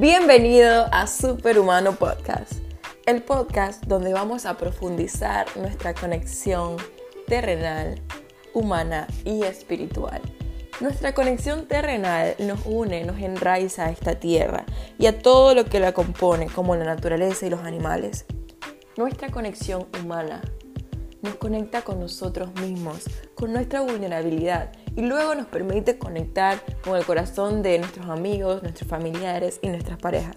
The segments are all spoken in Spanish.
Bienvenido a Superhumano Podcast, el podcast donde vamos a profundizar nuestra conexión terrenal, humana y espiritual. Nuestra conexión terrenal nos une, nos enraiza a esta tierra y a todo lo que la compone, como la naturaleza y los animales. Nuestra conexión humana nos conecta con nosotros mismos, con nuestra vulnerabilidad y luego nos permite conectar con el corazón de nuestros amigos, nuestros familiares y nuestras parejas.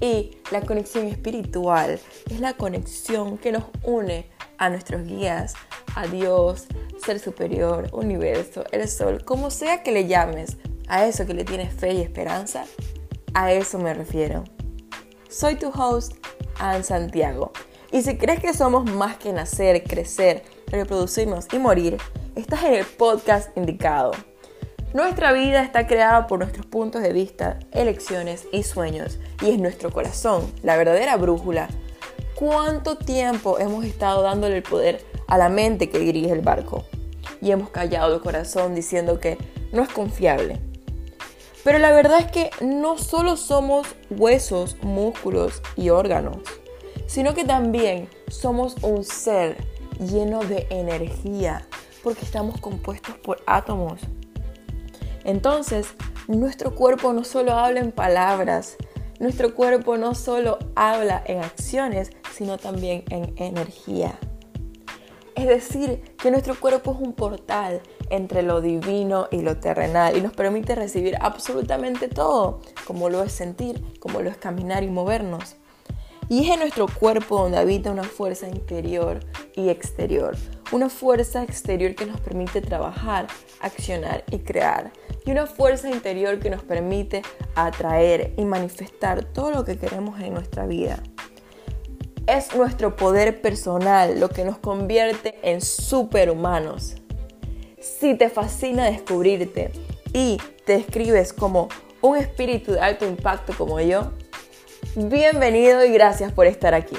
Y la conexión espiritual es la conexión que nos une a nuestros guías, a Dios, ser superior, universo, el sol, como sea que le llames, a eso que le tienes fe y esperanza, a eso me refiero. Soy tu host, Anne Santiago, y si crees que somos más que nacer, crecer, reproducirnos y morir, estás en el podcast indicado. Nuestra vida está creada por nuestros puntos de vista, elecciones y sueños, y es nuestro corazón, la verdadera brújula. ¿Cuánto tiempo hemos estado dándole el poder a la mente que dirige el barco? Y hemos callado el corazón diciendo que no es confiable. Pero la verdad es que no solo somos huesos, músculos y órganos, sino que también somos un ser lleno de energía, porque estamos compuestos por átomos. Entonces, nuestro cuerpo no solo habla en palabras, nuestro cuerpo no solo habla en acciones, sino también en energía. Es decir, que nuestro cuerpo es un portal entre lo divino y lo terrenal y nos permite recibir absolutamente todo, como lo es sentir, como lo es caminar y movernos. Y es en nuestro cuerpo donde habita una fuerza interior y exterior, una fuerza exterior que nos permite trabajar, accionar y crear, y una fuerza interior que nos permite atraer y manifestar todo lo que queremos en nuestra vida. Es nuestro poder personal lo que nos convierte en superhumanos. Si te fascina descubrirte y te describes como un espíritu de alto impacto como yo, bienvenido y gracias por estar aquí.